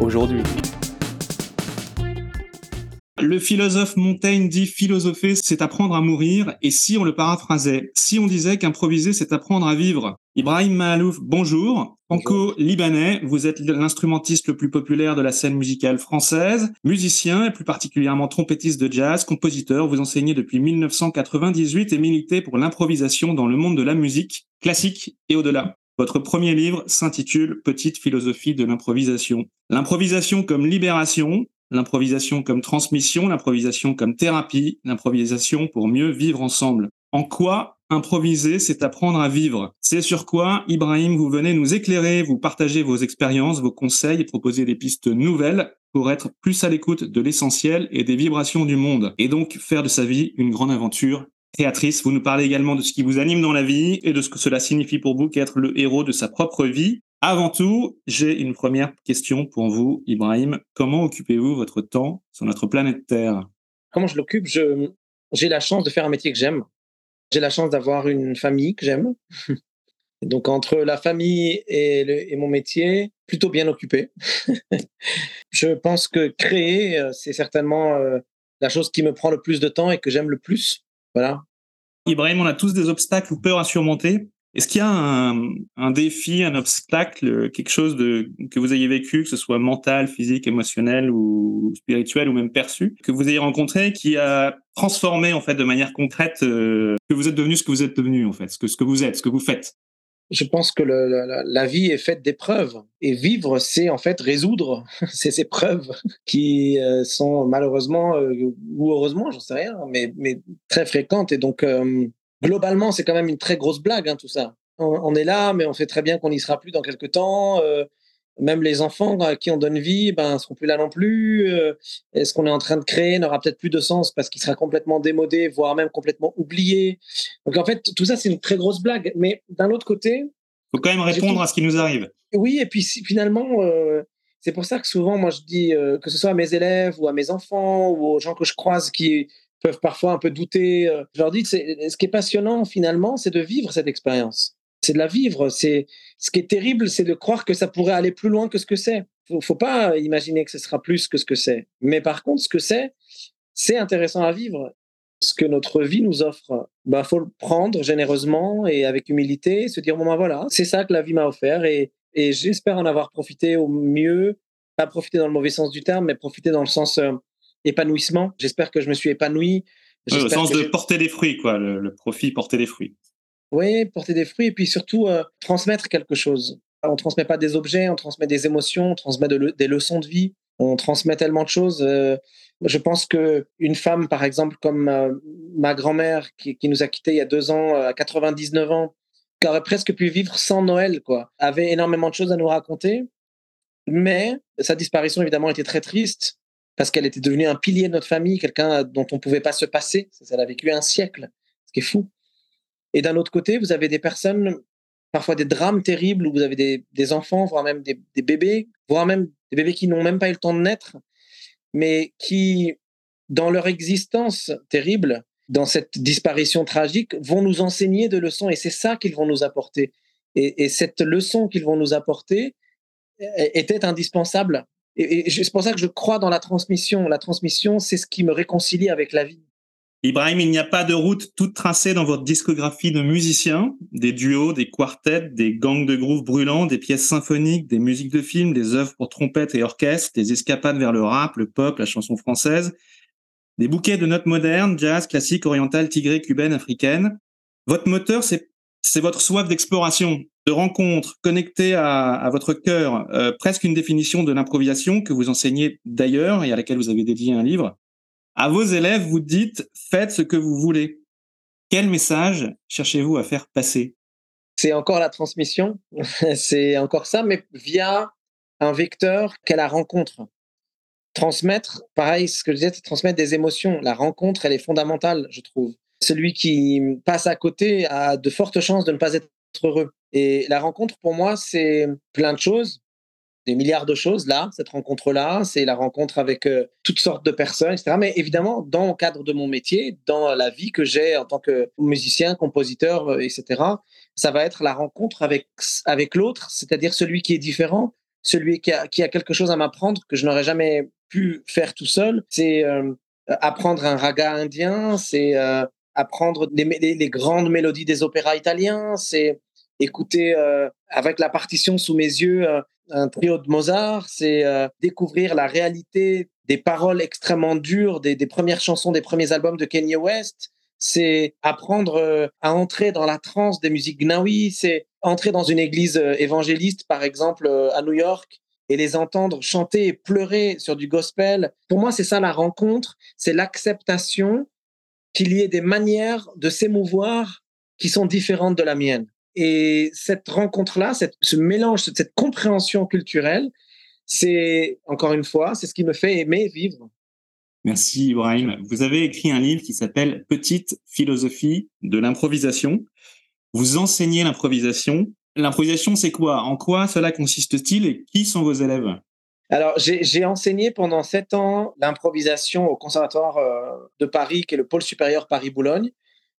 aujourd'hui. Le philosophe Montaigne dit philosopher, c'est apprendre à mourir, et si on le paraphrasait, si on disait qu'improviser, c'est apprendre à vivre. Ibrahim Mahalouf, bonjour. Franco-libanais, vous êtes l'instrumentiste le plus populaire de la scène musicale française, musicien et plus particulièrement trompettiste de jazz, compositeur, vous enseignez depuis 1998 et militez pour l'improvisation dans le monde de la musique, classique et au-delà. Votre premier livre s'intitule Petite philosophie de l'improvisation. L'improvisation comme libération, l'improvisation comme transmission, l'improvisation comme thérapie, l'improvisation pour mieux vivre ensemble. En quoi improviser, c'est apprendre à vivre? C'est sur quoi, Ibrahim, vous venez nous éclairer, vous partager vos expériences, vos conseils et proposer des pistes nouvelles pour être plus à l'écoute de l'essentiel et des vibrations du monde, et donc faire de sa vie une grande aventure créatrice. Vous nous parlez également de ce qui vous anime dans la vie et de ce que cela signifie pour vous qu'être le héros de sa propre vie. Avant tout, j'ai une première question pour vous, Ibrahim. Comment occupez-vous votre temps sur notre planète Terre? Comment je l'occupe? Je, J'ai la chance de faire un métier que j'aime. J'ai la chance d'avoir une famille que j'aime. Donc entre la famille et, mon métier, plutôt bien occupé. je pense que créer, euh, c'est certainement euh, la chose qui me prend le plus de temps et que j'aime le plus. Ibrahim, on a tous des obstacles ou peurs à surmonter. Est-ce qu'il y a un, défi, un obstacle, quelque chose que vous ayez vécu, que ce soit mental, physique, émotionnel ou spirituel ou même perçu, que vous ayez rencontré, qui a transformé en fait de manière concrète euh, que vous êtes devenu ce que vous êtes devenu en fait, ce que, ce que vous êtes, ce que vous faites? Je pense que la, vie est faite d'épreuves. Et vivre, c'est en fait résoudre ces épreuves qui euh, sont malheureusement, euh, ou heureusement, j'en sais rien, mais, très fréquentes. Et donc, euh, globalement, c'est quand même une très grosse blague, hein, tout ça. On, est là, mais on sait très bien qu'on n'y sera plus dans quelques temps même les enfants à qui on donne vie, ben, seront plus là non plus. Euh, est ce qu'on est en train de créer n'aura peut-être plus de sens parce qu'il sera complètement démodé, voire même complètement oublié. Donc en fait, tout ça, c'est une très grosse blague. Mais d'un autre côté, faut quand même répondre à ce qui nous arrive. Oui, et puis finalement, euh, c'est pour ça que souvent, moi, je dis euh, que ce soit à mes élèves ou à mes enfants ou aux gens que je croise qui peuvent parfois un peu douter, je leur dis, ce qui est passionnant finalement, c'est de vivre cette expérience c'est de la vivre. C'est ce qui est terrible, c'est de croire que ça pourrait aller plus loin que ce que c'est. Faut, faut pas imaginer que ce sera plus que ce que c'est. Mais par contre, ce que c'est, c'est intéressant à vivre. Ce que notre vie nous offre, bah faut le prendre généreusement et avec humilité, se dire bon ben voilà, c'est ça que la vie m'a offert et, et j'espère en avoir profité au mieux, pas profiter dans le mauvais sens du terme, mais profiter dans le sens euh, épanouissement. J'espère que je me suis épanoui. au sens de porter des fruits, quoi, le, le profit, porter des fruits. Oui, porter des fruits et puis surtout euh, transmettre quelque chose. On transmet pas des objets, on transmet des émotions, on transmet des leçons de vie, on transmet tellement de choses. Euh, je pense que une femme, par exemple, comme euh, ma grand-mère qui, nous a quittés il y a deux ans, à 99 ans, qui aurait presque pu vivre sans Noël, quoi, avait énormément de choses à nous raconter. Mais sa disparition, évidemment, était très triste parce qu'elle était devenue un pilier de notre famille, quelqu'un dont on pouvait pas se passer. Elle a vécu un siècle, ce qui est fou. Et d'un autre côté, vous avez des personnes, parfois des drames terribles, où vous avez des, enfants, voire même des, bébés, voire même des bébés qui n'ont même pas eu le temps de naître, mais qui, dans leur existence terrible, dans cette disparition tragique, vont nous enseigner de leçons. Et c'est ça qu'ils vont nous apporter. Et, cette leçon qu'ils vont nous apporter était indispensable. et c'est pour ça que je crois dans la transmission. La transmission, c'est ce qui me réconcilie avec la vie. Ibrahim, il n'y a pas de route toute tracée dans votre discographie de musiciens, des duos, des quartets, des gangs de groove brûlants, des pièces symphoniques, des musiques de films, des œuvres pour trompette et orchestre, des escapades vers le rap, le pop, la chanson française, des bouquets de notes modernes, jazz, classique, oriental, tigré, cubaine, africaine. Votre moteur, c'est c'est votre soif d'exploration, de rencontre, connectée à, à votre cœur, euh, presque une définition de l'improvisation que vous enseignez d'ailleurs et à laquelle vous avez dédié un livre. À vos élèves, vous dites faites ce que vous voulez. Quel message cherchez-vous à faire passer? C'est encore la transmission, c'est encore ça, mais via un vecteur qu'est la rencontre. transmettre, pareil, ce que je disais, c'est transmettre des émotions. La rencontre, elle est fondamentale, je trouve. Celui qui passe à côté a de fortes chances de ne pas être heureux. Et la rencontre, pour moi, c'est plein de choses, des milliards de choses là, cette rencontre-là, c'est la rencontre avec euh, toutes sortes de personnes, etc. Mais évidemment, dans le cadre de mon métier, dans la vie que j'ai en tant que musicien, compositeur, euh, etc., ça va être la rencontre avec, avec l'autre, c'est-à-dire celui qui est différent, celui qui a, qui a quelque chose à m'apprendre que je n'aurais jamais pu faire tout seul. C'est euh, apprendre un raga indien, c'est apprendre les, grandes mélodies des opéras italiens, c'est écouter avec la partition sous mes yeux un trio de Mozart, c'est euh, découvrir la réalité des paroles extrêmement dures des, premières chansons des premiers albums de Kanye West, c'est apprendre à entrer dans la transe des musiques gnawi, c'est entrer dans une église évangéliste, par exemple, à New York, et les entendre chanter et pleurer sur du gospel. Pour moi, c'est ça la rencontre, c'est l'acceptation qu'il y ait des manières de s'émouvoir qui sont différentes de la mienne. Et cette rencontre-là, ce mélange, cette compréhension culturelle, c'est, encore une fois, c'est ce qui me fait aimer vivre. Merci Ibrahim. Vous avez écrit un livre qui s'appelle Petite philosophie de l'improvisation. Vous enseignez l'improvisation. L'improvisation, c'est quoi? En quoi cela consiste-t-il et qui sont vos élèves? Alors, j'ai enseigné pendant sept ans l'improvisation au Conservatoire euh, de Paris, qui est le pôle supérieur Paris-Boulogne.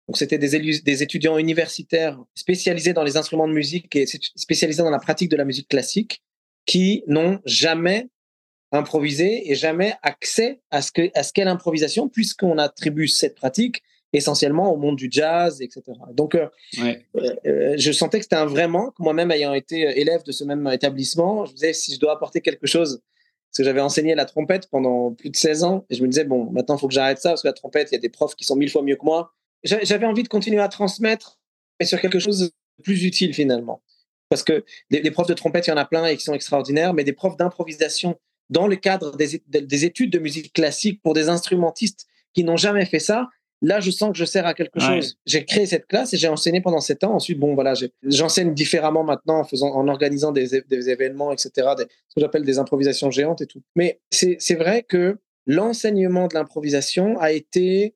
Donc, c'était des, des, étudiants universitaires spécialisés dans les instruments de musique et spécialisés dans la pratique de la musique classique qui n'ont jamais improvisé et jamais accès à ce qu'est l'improvisation, puisqu'on attribue cette pratique essentiellement au monde du jazz, etc. Donc, euh, euh, euh, je sentais que c'était un vrai manque. Moi-même, ayant été élève de ce même établissement, je me disais si je dois apporter quelque chose, parce que j'avais enseigné la trompette pendant plus de 16 ans, et je me disais, bon, maintenant, il faut que j'arrête ça, parce que la trompette, il y a des profs qui sont mille fois mieux que moi. J'avais envie de continuer à transmettre, mais sur quelque chose de plus utile, finalement. Parce que des, profs de trompette, il y en a plein et qui sont extraordinaires, mais des profs d'improvisation dans le cadre des, des études de musique classique pour des instrumentistes qui n'ont jamais fait ça, Là, je sens que je sers à quelque chose. J'ai créé cette classe et j'ai enseigné pendant sept ans. Ensuite, bon, voilà, j'enseigne différemment maintenant en faisant, en organisant des, événements, etc. ce que j'appelle des improvisations géantes et tout. Mais c'est vrai que l'enseignement de l'improvisation a été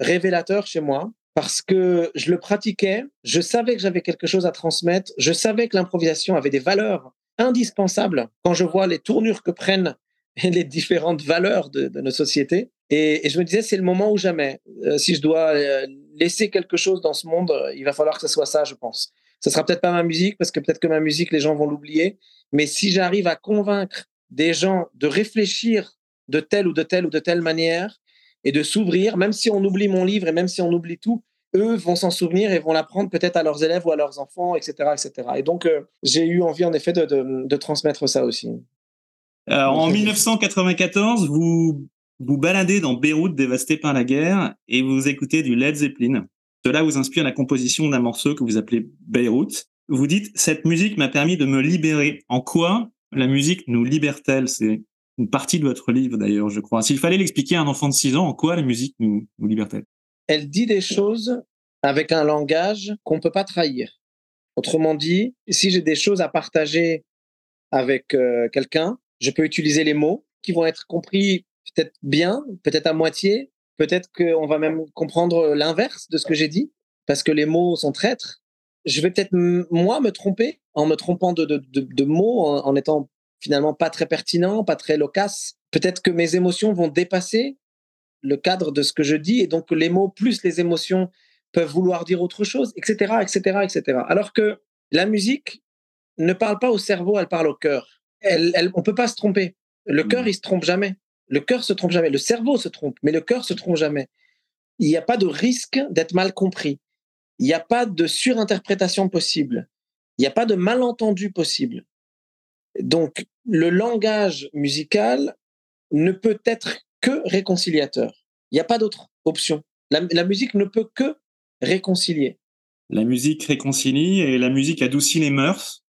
révélateur chez moi parce que je le pratiquais, je savais que j'avais quelque chose à transmettre, je savais que l'improvisation avait des valeurs indispensables quand je vois les tournures que prennent les différentes valeurs de, nos sociétés. Et, je me disais, c'est le moment ou jamais. Euh, si je dois euh, laisser quelque chose dans ce monde, euh, il va falloir que ce soit ça, je pense. Ce sera peut-être pas ma musique, parce que peut-être que ma musique, les gens vont l'oublier. Mais si j'arrive à convaincre des gens de réfléchir de telle ou de telle ou de telle manière et de s'ouvrir, même si on oublie mon livre et même si on oublie tout, eux vont s'en souvenir et vont l'apprendre peut-être à leurs élèves ou à leurs enfants, etc. etc. Et donc, j'ai eu envie, en effet, de, de transmettre ça aussi. Euh, en 1994, vous vous baladez dans Beyrouth dévasté par la guerre et vous écoutez du Led Zeppelin. Cela vous inspire la composition d'un morceau que vous appelez Beyrouth. Vous dites cette musique m'a permis de me libérer. En quoi la musique nous libère-t-elle? C'est une partie de votre livre d'ailleurs, je crois. S'il fallait l'expliquer à un enfant de 6 ans, en quoi la musique nous, nous libère-t-elle? Elle dit des choses avec un langage qu'on ne peut pas trahir. Autrement dit, si j'ai des choses à partager avec euh, quelqu'un, je peux utiliser les mots qui vont être compris peut-être bien, peut-être à moitié, peut-être qu'on va même comprendre l'inverse de ce que j'ai dit, parce que les mots sont traîtres. Je vais peut-être, moi, me tromper en me trompant de, mots, en, étant finalement pas très pertinent, pas très loquace. Peut-être que mes émotions vont dépasser le cadre de ce que je dis, et donc les mots plus les émotions peuvent vouloir dire autre chose, etc., etc., etc. Alors que la musique ne parle pas au cerveau, elle parle au cœur elle, elle, on peut pas se tromper. Le cœur, mmh. il se trompe jamais. Le cœur se trompe jamais. Le cerveau se trompe, mais le cœur se trompe jamais. Il n'y a pas de risque d'être mal compris. Il n'y a pas de surinterprétation possible. Il n'y a pas de malentendu possible. Donc, le langage musical ne peut être que réconciliateur. Il n'y a pas d'autre option. La, la, musique ne peut que réconcilier. La musique réconcilie et la musique adoucit les mœurs.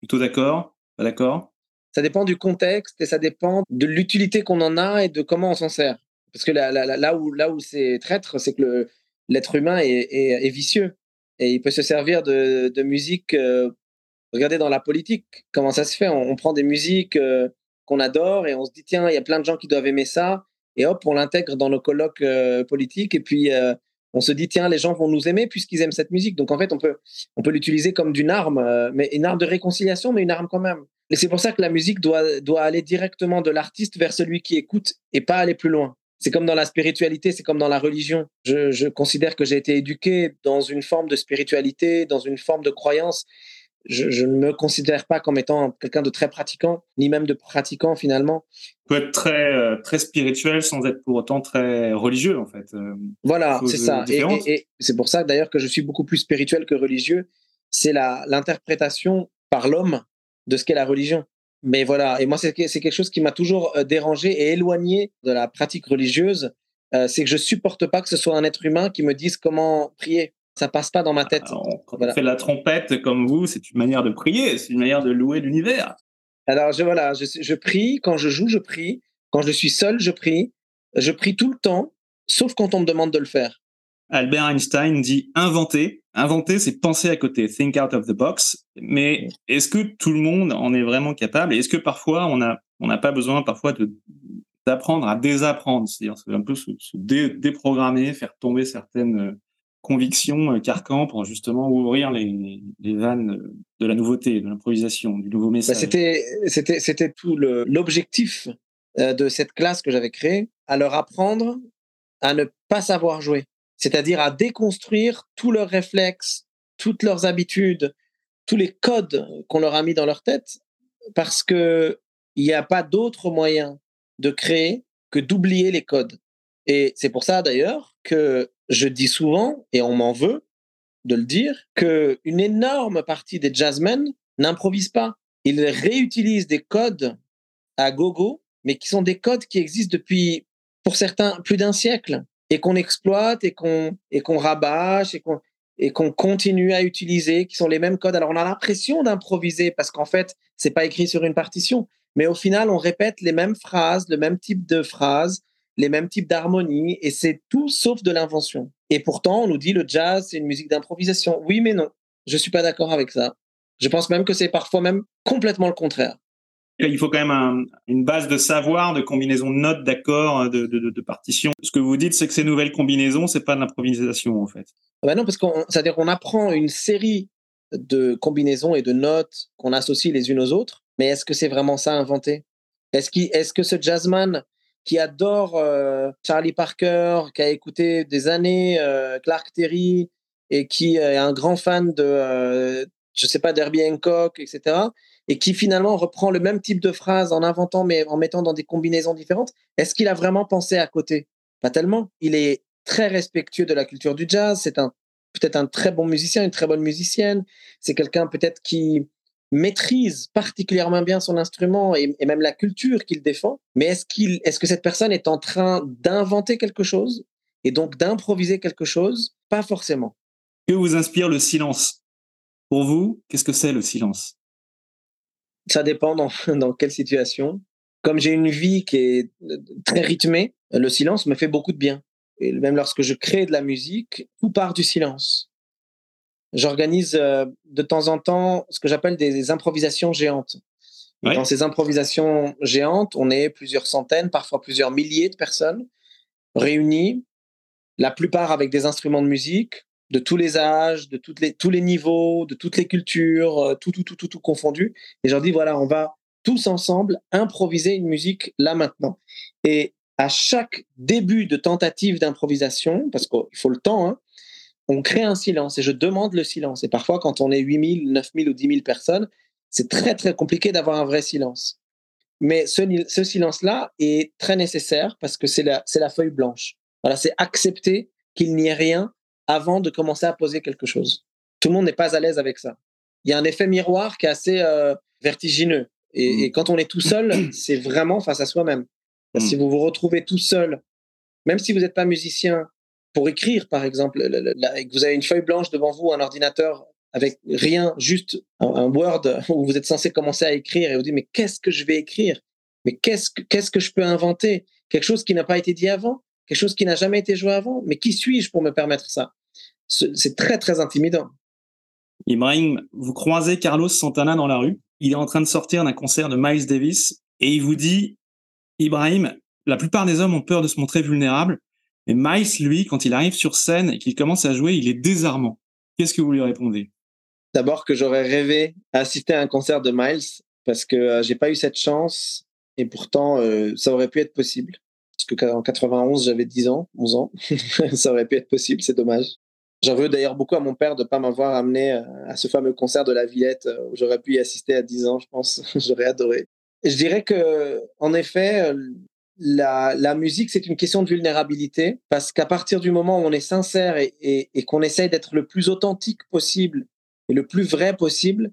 Plutôt d'accord? Pas d'accord? Ça dépend du contexte et ça dépend de l'utilité qu'on en a et de comment on s'en sert. Parce que là, là, où, là où c'est traître, c'est que l'être humain est, est, vicieux et il peut se servir de, de musique. Regardez dans la politique comment ça se fait? On, prend des musiques euh, qu'on adore et on se dit tiens, il y a plein de gens qui doivent aimer ça et hop, on l'intègre dans nos colloques euh, politiques et puis euh, on se dit tiens, les gens vont nous aimer puisqu'ils aiment cette musique. Donc en fait, on peut on peut l'utiliser comme d'une arme, mais une arme de réconciliation, mais une arme quand même. Et c'est pour ça que la musique doit doit aller directement de l'artiste vers celui qui écoute et pas aller plus loin. C'est comme dans la spiritualité, c'est comme dans la religion. Je, je considère que j'ai été éduqué dans une forme de spiritualité, dans une forme de croyance je, ne me considère pas comme étant quelqu'un de très pratiquant, ni même de pratiquant finalement. On peut être très, euh, très spirituel sans être pour autant très religieux en fait. Euh, voilà, c'est ça. Et, c'est pour ça d'ailleurs que je suis beaucoup plus spirituel que religieux. C'est l'interprétation par l'homme de ce qu'est la religion. Mais voilà, et moi c'est quelque chose qui m'a toujours euh, dérangé et éloigné de la pratique religieuse. c'est que je supporte pas que ce soit un être humain qui me dise comment prier ça passe pas dans ma tête. Alors, quand on fait la trompette comme vous, c'est une manière de prier, c'est une manière de louer l'univers. Alors je voilà, je, je, prie quand je joue, je prie quand je suis seul, je prie. Je prie tout le temps, sauf quand on me demande de le faire. Albert Einstein dit inventer. Inventer, c'est penser à côté, think out of the box. Mais est-ce que tout le monde en est vraiment capable? Est-ce que parfois on a on n'a pas besoin parfois de d'apprendre à désapprendre, c'est-à-dire un peu se, se déprogrammer, faire tomber certaines conviction euh, carcan pour justement ouvrir les, les, vannes de la nouveauté, de l'improvisation, du nouveau bah, message. c'était, c'était, c'était tout l'objectif euh, de cette classe que j'avais créée, à leur apprendre à ne pas savoir jouer, c'est-à-dire à déconstruire tous leurs réflexes, toutes leurs habitudes, tous les codes qu'on leur a mis dans leur tête, parce que il n'y a pas d'autre moyen de créer que d'oublier les codes. Et c'est pour ça d'ailleurs que je dis souvent, et on m'en veut de le dire, qu'une énorme partie des jazzmen n'improvisent pas. Ils réutilisent des codes à gogo, mais qui sont des codes qui existent depuis, pour certains, plus d'un siècle, et qu'on exploite et qu'on rabâche et qu'on et qu'on continue à utiliser, qui sont les mêmes codes. Alors on a l'impression d'improviser parce qu'en fait c'est pas écrit sur une partition, mais au final on répète les mêmes phrases, le même type de phrases, les mêmes types d'harmonie, et c'est tout sauf de l'invention. Et pourtant, on nous dit le jazz, c'est une musique d'improvisation. Oui, mais non, je suis pas d'accord avec ça. Je pense même que c'est parfois même complètement le contraire. Il faut quand même une base de savoir, de combinaison de notes, d'accords, de, de, de, partitions. Ce que vous dites, c'est que ces nouvelles combinaisons, c'est pas de l'improvisation en fait. Bah non, parce qu'on, c'est-à-dire qu'on apprend une série de combinaisons et de notes qu'on associe les unes aux autres. Mais est-ce que c'est vraiment ça inventé? Est-ce, est-ce que ce jazzman qui adore euh, Charlie Parker, qui a écouté des années euh, Clark Terry et qui est un grand fan de, euh, je sais pas, d'Herbie Hancock, etc. Et qui finalement reprend le même type de phrase en inventant, mais en mettant dans des combinaisons différentes. Est-ce qu'il a vraiment pensé à côté? Pas tellement. Il est très respectueux de la culture du jazz. C'est un peut-être un très bon musicien, une très bonne musicienne. C'est quelqu'un peut-être qui maîtrise particulièrement bien son instrument et, même la culture qu'il défend, mais est-ce qu'il, est-ce que cette personne est en train d'inventer quelque chose et donc d'improviser quelque chose? Pas forcément. Que vous inspire le silence? Pour vous, qu'est-ce que c'est le silence? Ça dépend dans, dans quelle situation. Comme j'ai une vie qui est très rythmée, le silence me fait beaucoup de bien. Et même lorsque je crée de la musique, tout part du silence. J'organise euh, de temps en temps ce que j'appelle des, improvisations géantes. Dans ces improvisations géantes, on est plusieurs centaines, parfois plusieurs milliers de personnes réunies, la plupart avec des instruments de musique de tous les âges, de toutes les, tous les niveaux, de toutes les cultures, euh, tout, tout, tout, tout, tout confondu. Et je leur dis, voilà, on va tous ensemble improviser une musique là maintenant. Et à chaque début de tentative d'improvisation, parce qu'il faut le temps, hein, on crée un silence et je demande le silence. Et parfois, quand on est 8000, 9000 ou 10 000 personnes, c'est très, très compliqué d'avoir un vrai silence. Mais ce, ce silence-là est très nécessaire parce que c'est la, la feuille blanche. Voilà, c'est accepter qu'il n'y ait rien avant de commencer à poser quelque chose. Tout le monde n'est pas à l'aise avec ça. Il y a un effet miroir qui est assez euh, vertigineux. Et, mmh. quand on est tout seul, c'est vraiment face à soi-même. Si mmh. vous vous retrouvez tout seul, même si vous n'êtes pas musicien, pour écrire, par exemple, vous avez une feuille blanche devant vous, un ordinateur avec rien, juste un, Word où vous êtes censé commencer à écrire et vous dites mais qu'est-ce que je vais écrire? Mais qu'est-ce que qu'est-ce que je peux inventer? Quelque chose qui n'a pas été dit avant, quelque chose qui n'a jamais été joué avant? Mais qui suis-je pour me permettre ça? C'est très très intimidant. Ibrahim, vous croisez Carlos Santana dans la rue. Il est en train de sortir d'un concert de Miles Davis et il vous dit, Ibrahim, la plupart des hommes ont peur de se montrer vulnérables, mais Miles, lui, quand il arrive sur scène et qu'il commence à jouer, il est désarmant. Qu'est-ce que vous lui répondez? D'abord que j'aurais rêvé assister à un concert de Miles parce que euh, j'ai pas eu cette chance et pourtant euh, ça aurait pu être possible. Parce que en 91 j'avais 10 ans, 11 ans, ça aurait pu être possible, c'est dommage. J'en veux d'ailleurs beaucoup à mon père de pas m'avoir amené euh, à ce fameux concert de la Villette où j'aurais pu y assister à 10 ans, je pense. j'aurais adoré. Je dirais que, en effet, la, musique, c'est une question de vulnérabilité parce qu'à partir du moment où on est sincère et, qu'on essaye d'être le plus authentique possible et le plus vrai possible,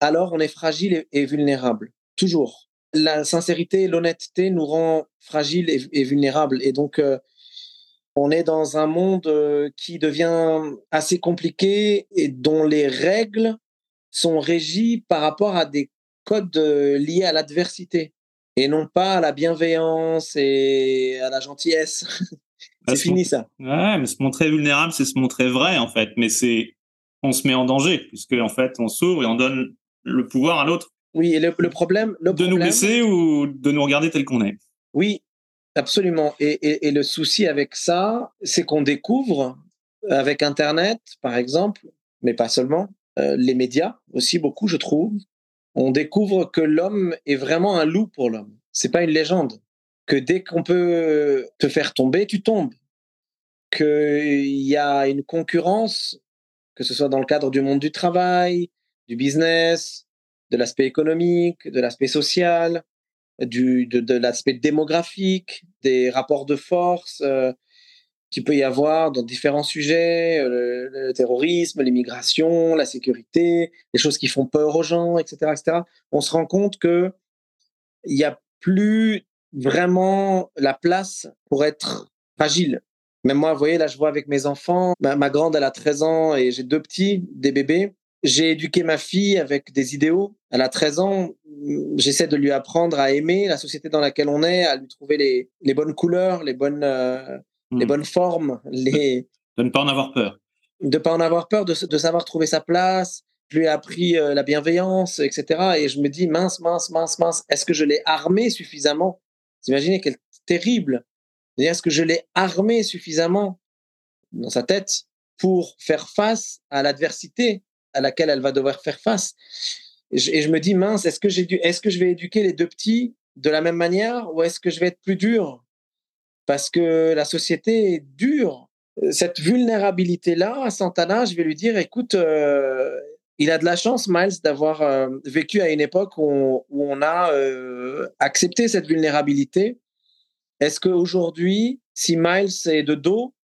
alors on est fragile et, vulnérable. Toujours. La sincérité et l'honnêteté nous rend fragiles et, et vulnérables. Et donc, euh, on est dans un monde euh, qui devient assez compliqué et dont les règles sont régies par rapport à des codes euh, liés à l'adversité et non pas à la bienveillance et à la gentillesse. c'est fini ça. Ouais, mais se montrer vulnérable, c'est se montrer vrai en fait, mais c'est on se met en danger puisque en fait on s'ouvre et on donne le pouvoir à l'autre. Oui, et le, problème, le de nous blesser ou de nous regarder tel qu'on est. Oui, absolument. Et, et, et le souci avec ça, c'est qu'on découvre avec Internet, par exemple, mais pas seulement, euh, les médias aussi beaucoup, je trouve, on découvre que l'homme est vraiment un loup pour l'homme. C'est pas une légende. Que dès qu'on peut te faire tomber, tu tombes. Qu'il y a une concurrence, que ce soit dans le cadre du monde du travail, du business, de l'aspect économique, de l'aspect social, de, l'aspect démographique, des rapports de force, euh, qu'il peut y avoir dans différents sujets, euh, le, terrorisme, l'immigration, la sécurité, les choses qui font peur aux gens, etc., etc. On se rend compte que il n'y a plus vraiment la place pour être fragile. Même moi, vous voyez, là, je vois avec mes enfants, ma, ma grande, elle a 13 ans et j'ai deux petits, des bébés. J'ai éduqué ma fille avec des idéaux. Elle a 13 ans. J'essaie de lui apprendre à aimer la société dans laquelle on est, à lui trouver les, les bonnes couleurs, les bonnes, euh, les hmm. bonnes formes, les de ne pas en avoir peur, de pas en avoir peur, de, de savoir trouver sa place. Je lui ai appris euh, la bienveillance, etc. Et je me dis mince, mince, mince, mince. Est-ce que je l'ai armé suffisamment? Vous imaginez quel terrible. Est-ce que je l'ai armé suffisamment dans sa tête pour faire face à l'adversité à laquelle elle va devoir faire face? Et je, et je me dis mince, est-ce que j'ai dû, est-ce que je vais éduquer les deux petits de la même manière ou est-ce que je vais être plus dur? Parce que la société est dure. Cette vulnérabilité-là, à Santana, je vais lui dire, écoute, euh, il a de la chance, Miles, d'avoir euh, vécu à une époque où on, a euh, accepté cette vulnérabilité. Est-ce qu'aujourd'hui, si Miles est de dos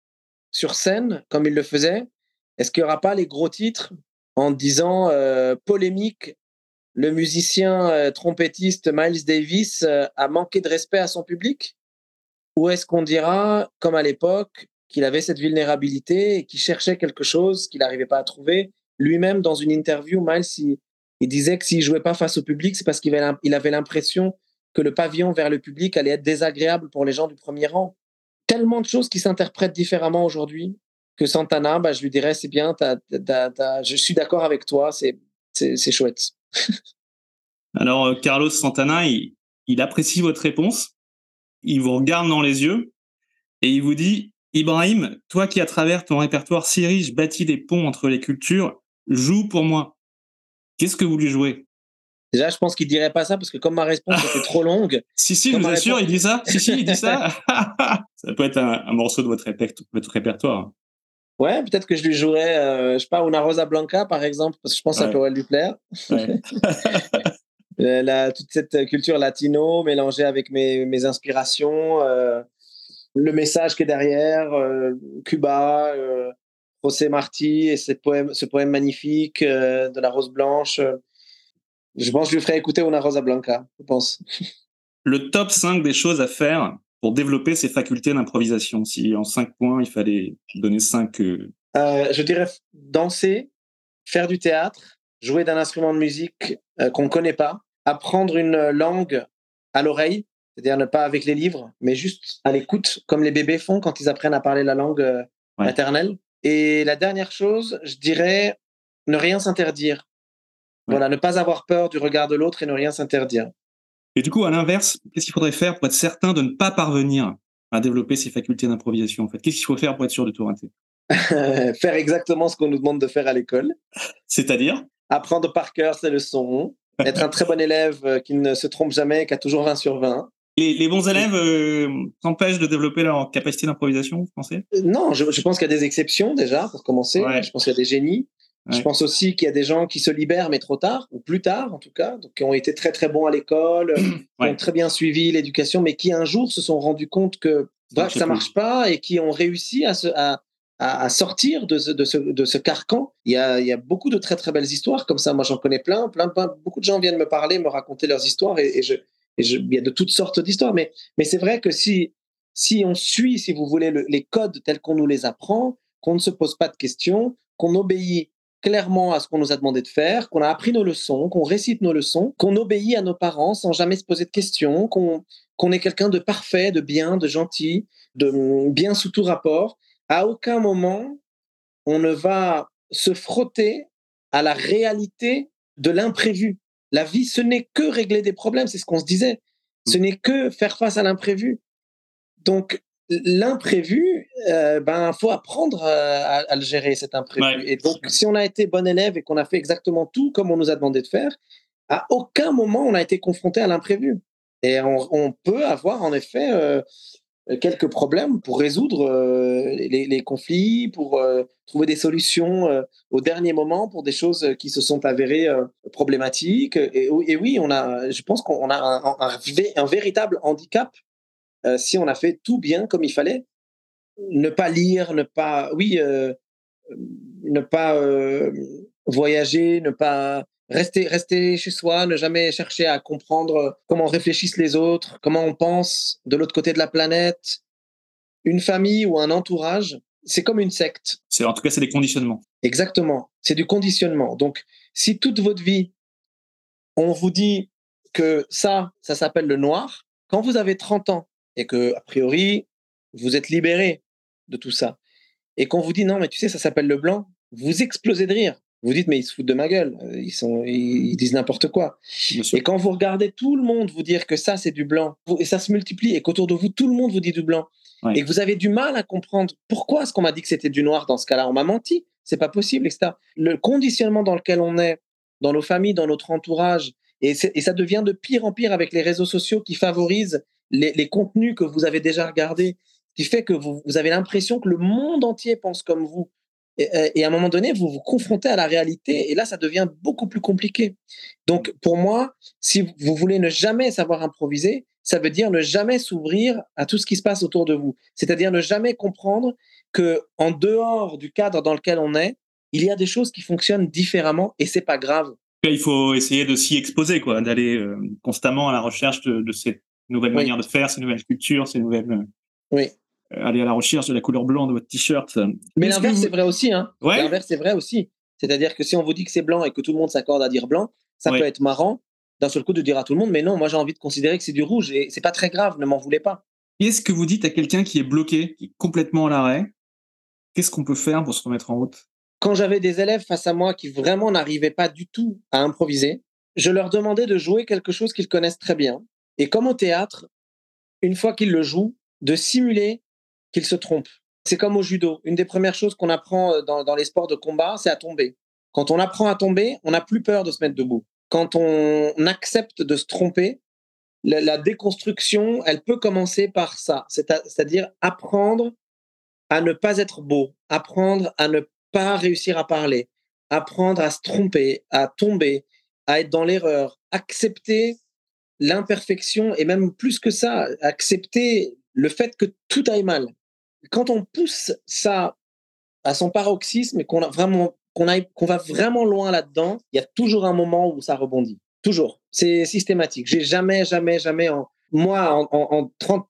sur scène, comme il le faisait, est-ce qu'il n'y aura pas les gros titres en disant polémique le musicien trompettiste Miles Davis a manqué de respect à son public? Ou est-ce qu'on dira, comme à l'époque, qu'il avait cette vulnérabilité et qu'il cherchait quelque chose qu'il n'arrivait pas à trouver? Lui-même, dans une interview, Miles, il, disait que s'il jouait pas face au public, c'est parce qu'il avait l'impression que le pavillon vers le public allait être désagréable pour les gens du premier rang. Tellement de choses qui s'interprètent différemment aujourd'hui que Santana, bah, je lui dirais, c'est bien, je suis d'accord avec toi, c'est chouette. Alors, euh, Carlos Santana, il apprécie votre réponse il vous regarde dans les yeux et il vous dit Ibrahim, toi qui à travers ton répertoire si riche bâtis des ponts entre les cultures, joue pour moi. Qu'est-ce que vous lui jouez? Déjà, je pense qu'il dirait pas ça parce que comme ma réponse était trop longue. si, si, je vous assure, il dit ça? Si, si, il dit ça. ça peut être un, morceau de votre, répertoire. Ouais, peut-être que je lui jouerais, euh, je sais pas, Una Rosa Blanca, par exemple, parce que je pense que ça pourrait lui plaire. Ouais. La, toute cette culture latino mélangée avec mes, mes inspirations, euh, le message qui est derrière, euh, Cuba, euh, José Martí et poème, ce poème magnifique euh, de la rose blanche. Je pense que je lui ferai écouter Una Rosa Blanca, je pense. Le top 5 des choses à faire pour développer ses facultés d'improvisation. Si en 5 points, il fallait donner 5. je dirais danser, faire du théâtre, jouer d'un instrument de musique euh, qu'on ne connaît pas, apprendre une langue à l'oreille, c'est-à-dire ne pas avec les livres, mais juste à l'écoute, comme les bébés font quand ils apprennent à parler la langue euh, maternelle. Et la dernière chose, je dirais ne rien s'interdire. Voilà, ne pas avoir peur du regard de l'autre et ne rien s'interdire. Et du coup, à l'inverse, qu'est-ce qu'il faudrait faire pour être certain de ne pas parvenir à développer ses facultés d'improvisation en fait? Qu'est-ce qu'il faut faire pour être sûr de tout rater? Faire exactement ce qu'on nous demande de faire à l'école. C'est-à-dire? Apprendre par cœur ses leçons, être un très bon élève euh, qui ne se trompe jamais, qui a toujours 20 sur 20. Les, les bons élèves euh, s'empêchent de développer leur capacité d'improvisation, vous pensez? Euh, Non, je, je pense qu'il y a des exceptions déjà, pour commencer. Ouais. Je pense qu'il y a des génies. Je pense aussi qu'il y a des gens qui se libèrent, mais trop tard, ou plus tard en tout cas, donc qui ont été très très bons à l'école, qui ont très bien suivi l'éducation, mais qui un jour se sont rendus compte que bah, marchait ça marche pas et qui ont réussi à, se, à, à, sortir de ce, carcan. Il y, a, beaucoup de très très belles histoires comme ça. Moi, j'en connais plein, plein, plein. Beaucoup de gens viennent me parler, me raconter leurs histoires et, il y a de toutes sortes d'histoires. Mais, c'est vrai que si, on suit, si vous voulez, le- les codes tels qu'on nous les apprend, qu'on ne se pose pas de questions, qu'on obéit clairement à ce qu'on nous a demandé de faire, qu'on a appris nos leçons, qu'on récite nos leçons, qu'on obéit à nos parents sans jamais se poser de questions, qu'on est quelqu'un de parfait, de bien, de gentil, de bien sous tout rapport. À aucun moment, on ne va se frotter à la réalité de l'imprévu. La vie, ce n'est que régler des problèmes, c'est ce qu'on se disait. Ce n'est que faire face à l'imprévu. Donc, l'imprévu, euh, ben, faut apprendre euh, à, à le gérer, cet imprévu. Ouais. Et donc, si on a été bon élève et qu'on a fait exactement tout comme on nous a demandé de faire, à aucun moment on a été confronté à l'imprévu. Et on, on peut avoir en effet euh, quelques problèmes pour résoudre euh, les, conflits, pour euh, trouver des solutions euh, au dernier moment pour des choses qui se sont avérées euh, problématiques. Et, oui, on a, je pense qu'on a un, un, un vé- un véritable handicap euh, si on a fait tout bien comme il fallait. Ne pas lire, ne pas, oui, euh, ne pas euh, voyager, ne pas rester, rester chez soi, ne jamais chercher à comprendre comment réfléchissent les autres, comment on pense de l'autre côté de la planète. Une famille ou un entourage, c'est comme une secte. C'est en tout cas c'est des conditionnements. Exactement. C'est du conditionnement. Donc, si toute votre vie, on vous dit que ça, ça s'appelle le noir, quand vous avez 30 ans et que, a priori, vous êtes libéré de tout ça, et qu'on vous dit non, mais tu sais, ça s'appelle le blanc, vous explosez de rire. Vous dites, mais ils se foutent de ma gueule. Euh, Ils, sont, ils, disent n'importe quoi. Et quand vous regardez tout le monde vous dire que ça, c'est du blanc, et ça se multiplie, et qu'autour de vous, tout le monde vous dit du blanc, Ouais. et que vous avez du mal à comprendre pourquoi est-ce qu'on m'a dit que c'était du noir dans ce cas-là, on m'a menti, c'est pas possible, etc. Le conditionnement dans lequel on est, dans nos familles, dans notre entourage, et, ça devient de pire en pire avec les réseaux sociaux qui favorisent les, les contenus que vous avez déjà regardés, qui fait que vous, vous avez l'impression que le monde entier pense comme vous. Et, et à un moment donné, vous vous confrontez à la réalité, et là, ça devient beaucoup plus compliqué. Donc, pour moi, si vous voulez ne jamais savoir improviser, ça veut dire ne jamais s'ouvrir à tout ce qui se passe autour de vous. C'est-à-dire ne jamais comprendre que en dehors du cadre dans lequel on est, il y a des choses qui fonctionnent différemment et c'est pas grave. Il faut essayer de s'y exposer, quoi, d'aller euh, constamment à la recherche de, de ces nouvelles Oui. manières de faire, ces nouvelles cultures, ces nouvelles. euh, Oui. Euh, aller à la recherche de la couleur blanc de votre t-shirt. Mais l'inverse vous- c'est vrai aussi. Hein. Ouais. L'inverse c'est vrai aussi. C'est-à-dire que si on vous dit que c'est blanc et que tout le monde s'accorde à dire blanc, ça Ouais. peut être marrant d'un seul coup de dire à tout le monde, mais non, moi j'ai envie de considérer que c'est du rouge et c'est pas très grave, ne m'en voulez pas. Qu'est-ce que vous dites à quelqu'un qui est bloqué, qui est complètement à l'arrêt? Qu'est-ce qu'on peut faire pour se remettre en route? Quand j'avais des élèves face à moi qui vraiment n'arrivaient pas du tout à improviser, je leur demandais de jouer quelque chose qu'ils connaissent très bien. Et comme au théâtre, une fois qu'ils le jouent, de simuler qu'ils se trompent. C'est comme au judo. Une des premières choses qu'on apprend euh, dans, les sports de combat, c'est à tomber. Quand on apprend à tomber, on n'a plus peur de se mettre debout. Quand on accepte de se tromper, la, la déconstruction, elle peut commencer par ça, c'est-à-dire apprendre à ne pas être beau, apprendre à ne pas réussir à parler, apprendre à se tromper, à tomber, à être dans l'erreur, accepter l'imperfection et même plus que ça, accepter le fait que tout aille mal. Quand on pousse ça à son paroxysme et qu'on va vraiment loin là-dedans, il y a toujours un moment où ça rebondit. Toujours. C'est systématique. J'ai jamais, jamais, jamais en moi en 30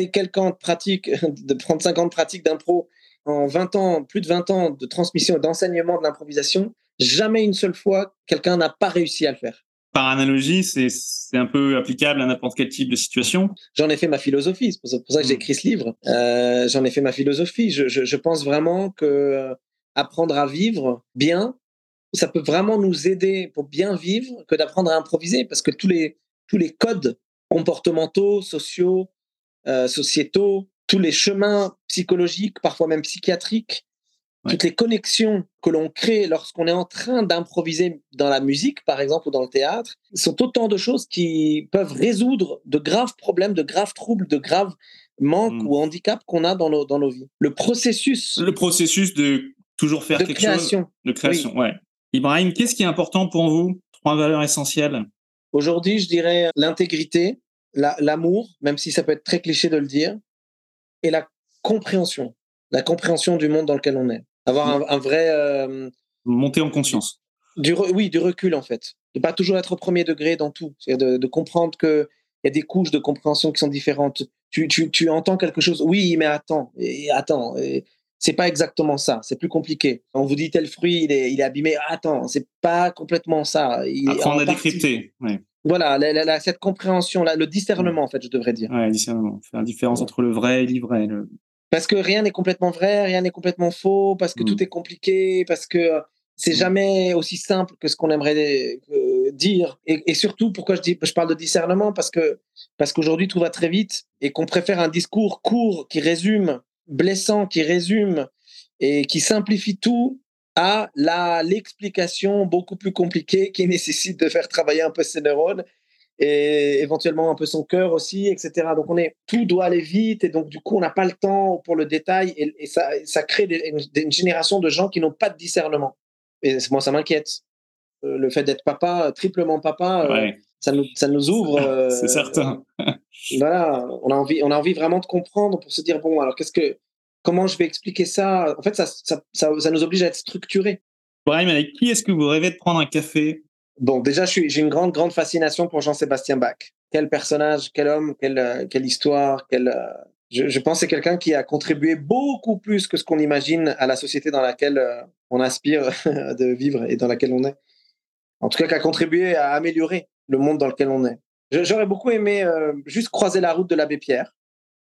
et quelques ans de pratique, de 35 ans de pratique d'impro, en 20 ans, plus de 20 ans de transmission et d'enseignement de l'improvisation, jamais une seule fois quelqu'un n'a pas réussi à le faire. Par analogie, c'est un peu applicable à n'importe quel type de situation. J'en ai fait ma philosophie, c'est pour ça, que j'ai écrit ce livre. Euh, J'en ai fait ma philosophie. Je, je, je pense vraiment que euh, apprendre à vivre bien, ça peut vraiment nous aider pour bien vivre que d'apprendre à improviser, parce que tous les tous les codes comportementaux, sociaux, euh, sociétaux, tous les chemins psychologiques, parfois même psychiatriques, toutes les connexions que l'on crée lorsqu'on est en train d'improviser dans la musique, par exemple, ou dans le théâtre, sont autant de choses qui peuvent résoudre de graves problèmes, de graves troubles, de graves manques Mm. ou handicaps qu'on a dans nos, dans nos vies. Le processus Le processus de toujours faire de quelque chose création. de création. Ouais. Ibrahim, qu'est-ce qui est important pour vous? Trois valeurs essentielles. Aujourd'hui, je dirais l'intégrité, la- l'amour, même si ça peut être très cliché de le dire, et la compréhension, la compréhension du monde dans lequel on est. Avoir un, un vrai, euh, Monter en conscience. du re- oui, du recul en fait, de pas toujours être au premier degré dans tout, c'est de, de comprendre que il y a des couches de compréhension qui sont différentes. Tu, tu, tu entends quelque chose, oui, mais attends, et attends, et c'est pas exactement ça, c'est plus compliqué. On vous dit tel fruit, il est, il est abîmé, attends, c'est pas complètement ça. Il Apprendre en à partie- décrypter. Ouais. Voilà, la- la- la- cette compréhension, là, le discernement, en fait, je devrais dire. Ouais, discernement. Faire la différence entre le vrai et l'ivraie. Le... Parce que rien n'est complètement vrai, rien n'est complètement faux, parce que Mm. tout est compliqué, parce que euh, c'est Mm. jamais aussi simple que ce qu'on aimerait euh, dire. Et, et surtout, pourquoi je, dis, je parle de discernement? Parce que parce qu'aujourd'hui, tout va très vite et qu'on préfère un discours court qui résume, blessant, qui résume et qui simplifie tout à la l'explication beaucoup plus compliquée qui nécessite de faire travailler un peu ses neurones et éventuellement un peu son cœur aussi, etc. Donc on est, tout doit aller vite et donc du coup on n'a pas le temps pour le détail et, et ça, ça crée des- une, une génération de gens qui n'ont pas de discernement. Et moi ça m'inquiète. Euh, Le fait d'être papa, euh, triplement papa, euh, ça, nous, ça nous ouvre. euh, c'est certain. voilà, on a envie, on a envie vraiment de comprendre pour se dire bon alors qu'est-ce que, comment je vais expliquer ça? En fait ça, ça, ça, ça nous oblige à être structuré. Ibrahim, avec qui est-ce que vous rêvez de prendre un café? Bon, déjà, j'ai une grande, grande fascination pour Jean-Sébastien Bach. Quel personnage, quel homme, quelle, quelle histoire, euh, je, pense que c'est quelqu'un qui a contribué beaucoup plus que ce qu'on imagine à la société dans laquelle euh, on aspire de vivre et dans laquelle on est. En tout cas, qui a contribué à améliorer le monde dans lequel on est. J'aurais beaucoup aimé euh, juste croiser la route de l'abbé Pierre.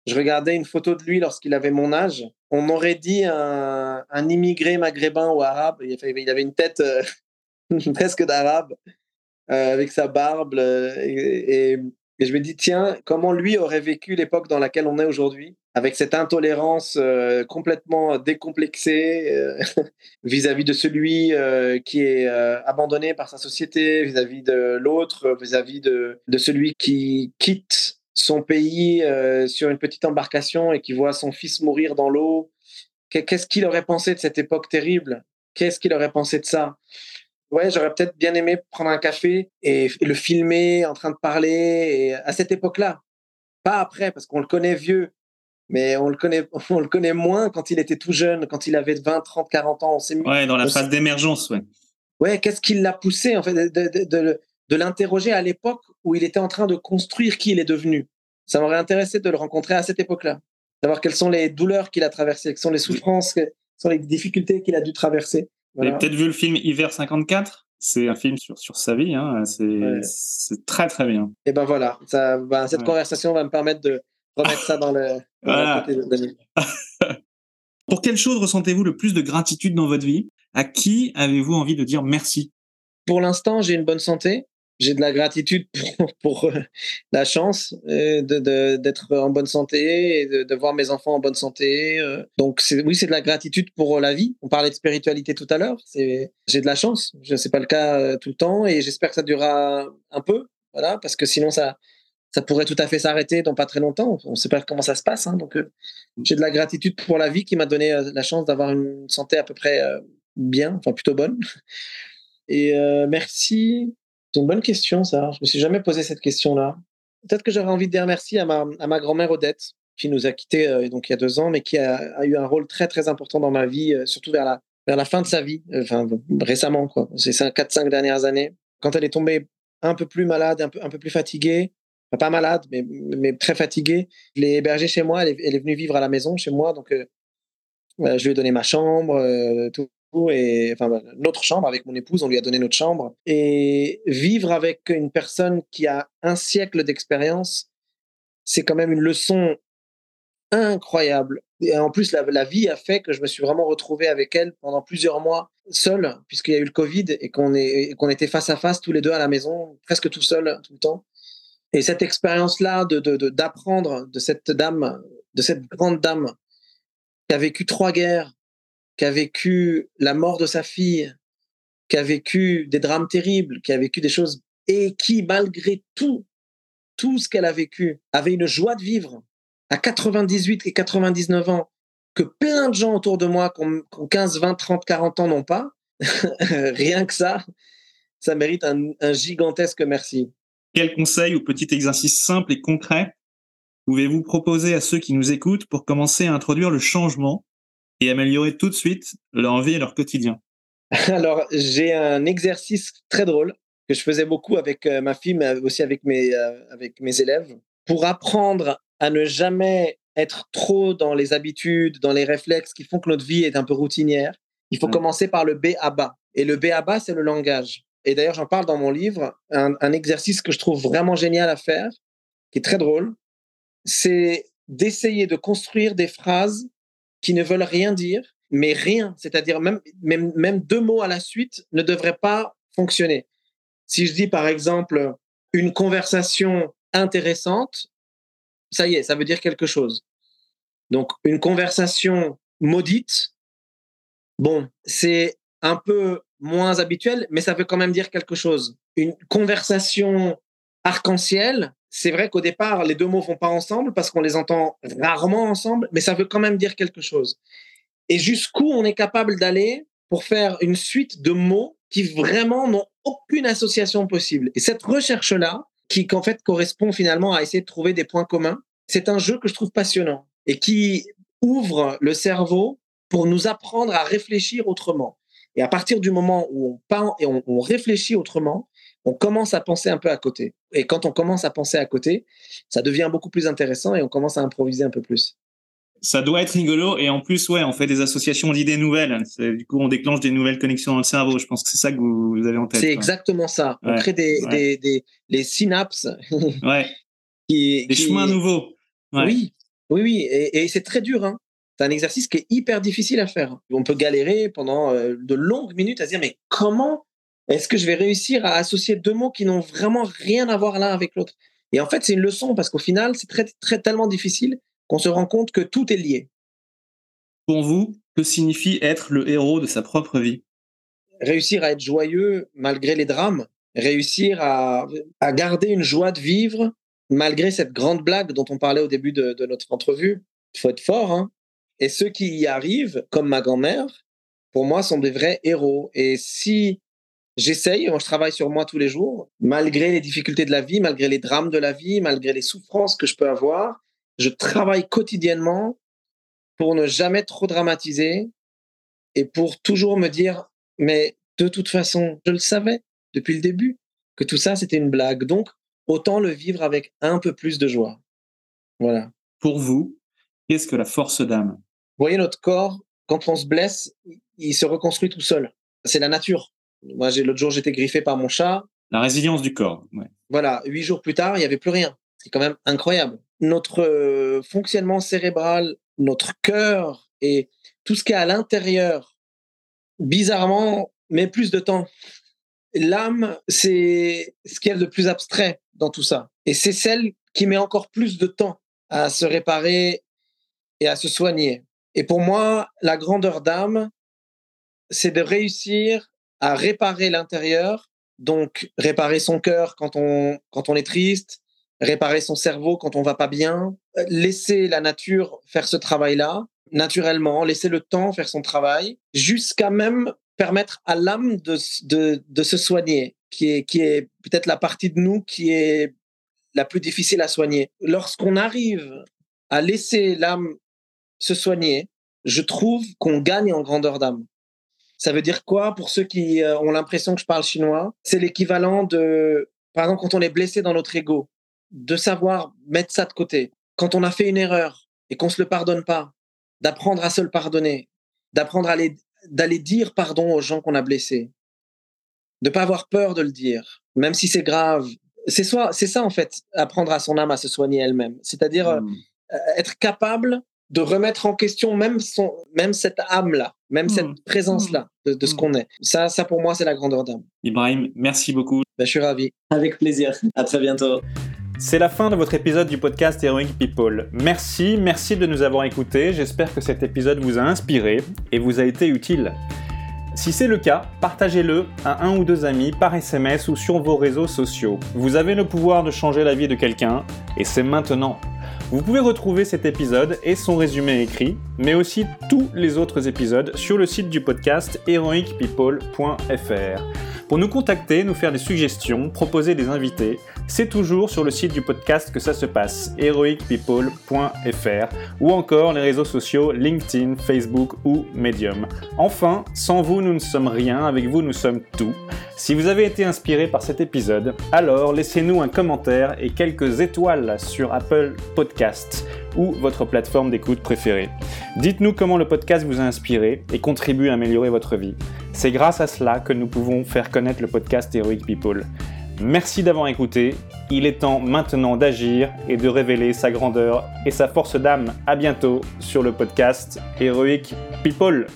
Je regardais une photo de lui lorsqu'il avait mon âge. On aurait dit un, immigré maghrébin ou arabe. Il avait une tête presque d'arabe, euh, avec sa barbe. euh, et, je me dis, tiens, comment lui aurait vécu l'époque dans laquelle on est aujourd'hui, avec cette intolérance euh, complètement décomplexée vis-à-vis de celui qui est abandonné par sa société, vis-à-vis de l'autre, vis-à-vis de, de celui qui quitte son pays sur une petite embarcation et qui voit son fils mourir dans l'eau. Qu'est- Qu'est-ce qu'il aurait pensé de cette époque terrible? Qu'est-ce qu'il aurait pensé de ça? Ouais, j'aurais peut-être bien aimé prendre un café et, et le filmer en train de parler et à cette époque-là. Pas après, parce qu'on le connaît vieux, mais on le connaît, on le connaît moins quand il était tout jeune, quand il avait 20, 30, 40 ans. On s'est mis- Ouais, dans la phase d'émergence, ouais. Ouais, qu'est-ce qui l'a poussé en fait de, de, de, de l'interroger à l'époque où il était en train de construire qui il est devenu? Ça m'aurait intéressé de le rencontrer à cette époque-là, savoir quelles sont les douleurs qu'il a traversées, quelles sont les souffrances, quelles sont les difficultés qu'il a dû traverser. Vous avez peut-être vu le film Hiver 54 C'est un film sur, sur sa vie. Hein. C'est Ouais. très, très bien. Et ben voilà, ça, ben, cette Ouais. conversation va me permettre de remettre ça dans le. dans Voilà. de. Pour quelle chose ressentez-vous le plus de gratitude dans votre vie? À qui avez-vous envie de dire merci? Pour l'instant, j'ai une bonne santé. J'ai de la gratitude pour, pour, euh, la chance euh, de- d'être en bonne santé et de, voir mes enfants en bonne santé. euh. Donc, oui, c'est de la gratitude pour la vie. On parlait de spiritualité tout à l'heure. J'ai de la chance. Ce n'est pas le cas tout le temps et j'espère que ça durera un peu. Voilà, parce que sinon, ça, ça pourrait tout à fait s'arrêter dans pas très longtemps. On ne sait pas comment ça se passe. hein. donc, j'ai de la gratitude pour la vie qui m'a donné la chance d'avoir une santé à peu près bien, enfin plutôt bonne. Et merci. C'est une bonne question, ça. Je me suis jamais posé cette question-là. Peut-être que j'aurais envie de dire merci à ma, grand-mère Odette, qui nous a quittés euh, donc il y a deux ans, mais qui a, eu un rôle très très important dans ma vie, euh, surtout vers la, fin de sa vie, euh, récemment, quoi. Ces 4-5 dernières années. Quand elle est tombée un peu plus malade, un peu, plus fatiguée, pas malade, mais, très fatiguée, je l'ai hébergée chez moi. Elle est, venue vivre à la maison chez moi, donc je lui ai donné ma chambre, tout et enfin notre chambre avec mon épouse, on lui a donné notre chambre et vivre avec une personne qui a un siècle d'expérience, c'est quand même une leçon incroyable. Et en plus, la, vie a fait que je me suis vraiment retrouvé avec elle pendant plusieurs mois seul, puisqu'il y a eu le Covid et qu'on qu'on était face à face tous les deux à la maison, presque tout seul tout le temps. Et cette expérience-là de, d'apprendre de, cette dame, de cette grande dame qui a vécu trois guerres, qui a vécu la mort de sa fille, qui a vécu des drames terribles, qui a vécu des choses et qui, malgré tout, tout ce qu'elle a vécu, avait une joie de vivre à 98 et 99 ans que plein de gens autour de moi qui ont, 15, 20, 30, 40 ans n'ont pas. Rien que ça, ça mérite un, un gigantesque merci. Quel conseil ou petit exercice simple et concret pouvez-vous proposer à ceux qui nous écoutent pour commencer à introduire le changement et améliorer tout de suite leur vie et leur quotidien Alors, j'ai un exercice très drôle que je faisais beaucoup avec euh, ma fille, mais aussi avec mes, euh, avec mes élèves, pour apprendre à ne jamais être trop dans les habitudes, dans les réflexes qui font que notre vie est un peu routinière. Il faut mmh. commencer par le B à bas. Et le B à bas, c'est le langage. Et d'ailleurs, j'en parle dans mon livre, un, un, exercice que je trouve vraiment génial à faire, qui est très drôle, c'est d'essayer de construire des phrases qui ne veulent rien dire, mais rien, c'est-à-dire même, même, même deux mots à la suite ne devraient pas fonctionner. Si je dis par exemple une conversation intéressante, ça y est, ça veut dire quelque chose. Donc une conversation maudite, bon, c'est un peu moins habituel, mais ça veut quand même dire quelque chose. Une conversation arc-en-ciel, c'est vrai qu'au départ, les deux mots vont pas ensemble parce qu'on les entend rarement ensemble, mais ça veut quand même dire quelque chose. Et jusqu'où on est capable d'aller pour faire une suite de mots qui vraiment n'ont aucune association possible? Et cette recherche-là, qui en fait correspond finalement à essayer de trouver des points communs, c'est un jeu que je trouve passionnant et qui ouvre le cerveau pour nous apprendre à réfléchir autrement. Et à partir du moment où on pense et on, réfléchit autrement, on commence à penser un peu à côté. Et quand on commence à penser à côté, ça devient beaucoup plus intéressant et on commence à improviser un peu plus. Ça doit être rigolo et en plus, ouais, on fait des associations d'idées nouvelles. Du coup, on déclenche des nouvelles connexions dans le cerveau. Je pense que c'est ça que vous, avez en tête. C'est exactement ça. On crée des, des, des, les synapses. ouais. qui, des chemins nouveaux. Oui, oui, oui. Et, et c'est très dur. Hein. C'est un exercice qui est hyper difficile à faire. On peut galérer pendant euh, de longues minutes à se dire mais comment est-ce que je vais réussir à associer deux mots qui n'ont vraiment rien à voir l'un avec l'autre? Et en fait, c'est une leçon parce qu'au final, c'est très, très tellement difficile qu'on se rend compte que tout est lié. Pour vous, que signifie être le héros de sa propre vie? Réussir à être joyeux malgré les drames, réussir à, à, garder une joie de vivre malgré cette grande blague dont on parlait au début de, de notre entrevue. Il faut être fort, hein et ceux qui y arrivent, comme ma grand-mère, pour moi, sont des vrais héros. Et si j'essaye, je travaille sur moi tous les jours, malgré les difficultés de la vie, malgré les drames de la vie, malgré les souffrances que je peux avoir, je travaille quotidiennement pour ne jamais trop dramatiser et pour toujours me dire, mais de toute façon, je le savais depuis le début que tout ça, c'était une blague. Donc, autant le vivre avec un peu plus de joie. Voilà. Pour vous, qu'est-ce que la force d'âme? Vous voyez, notre corps, quand on se blesse, il se reconstruit tout seul. C'est la nature. Moi, l'autre jour, j'étais griffé par mon chat. La résilience du corps. Ouais. Voilà, huit jours plus tard, il n'y avait plus rien. C'est quand même incroyable. Notre euh, fonctionnement cérébral, notre cœur et tout ce qui est à l'intérieur, bizarrement, met plus de temps. L'âme, c'est ce qui est le plus abstrait dans tout ça. Et c'est celle qui met encore plus de temps à se réparer et à se soigner. Et pour moi, la grandeur d'âme, c'est de réussir à réparer l'intérieur, donc réparer son cœur quand on, quand on est triste, réparer son cerveau quand on va pas bien, laisser la nature faire ce travail-là, naturellement, laisser le temps faire son travail, jusqu'à même permettre à l'âme de, de, de, se soigner, qui est, qui est peut-être la partie de nous qui est la plus difficile à soigner. Lorsqu'on arrive à laisser l'âme se soigner, je trouve qu'on gagne en grandeur d'âme. Ça veut dire quoi pour ceux qui euh, ont l'impression que je parle chinois? C'est l'équivalent de, par exemple, quand on est blessé dans notre ego, de savoir mettre ça de côté. Quand on a fait une erreur et qu'on se le pardonne pas, d'apprendre à se le pardonner, d'apprendre à d'aller dire pardon aux gens qu'on a blessés, de pas avoir peur de le dire, même si c'est grave. C'est ça en fait, apprendre à son âme à se soigner elle-même. C'est-à-dire euh, mmh. être capable de remettre en question même son, même cette âme-là, même cette mmh. présence-là de, de, ce mmh. qu'on est. Ça, ça pour moi, c'est la grandeur d'âme. Ibrahim, merci beaucoup. Ben, je suis ravi. Avec plaisir. À très bientôt. C'est la fin de votre épisode du podcast Heroic People. Merci, merci de nous avoir écoutés. J'espère que cet épisode vous a inspiré et vous a été utile. Si c'est le cas, partagez-le à un ou deux amis par SMS ou sur vos réseaux sociaux. Vous avez le pouvoir de changer la vie de quelqu'un et c'est maintenant. Vous pouvez retrouver cet épisode et son résumé écrit, mais aussi tous les autres épisodes sur le site du podcast heroicpeople.fr. Pour nous contacter, nous faire des suggestions, proposer des invités, c'est toujours sur le site du podcast que ça se passe, heroicpeople.fr, ou encore les réseaux sociaux LinkedIn, Facebook ou Medium. Enfin, sans vous, nous ne sommes rien, avec vous, nous sommes tout. Si vous avez été inspiré par cet épisode, alors laissez-nous un commentaire et quelques étoiles sur Apple Podcasts ou votre plateforme d'écoute préférée. Dites-nous comment le podcast vous a inspiré et contribue à améliorer votre vie. C'est grâce à cela que nous pouvons faire connaître le podcast Heroic People. Merci d'avoir écouté. Il est temps maintenant d'agir et de révéler sa grandeur et sa force d'âme. À bientôt sur le podcast Heroic People.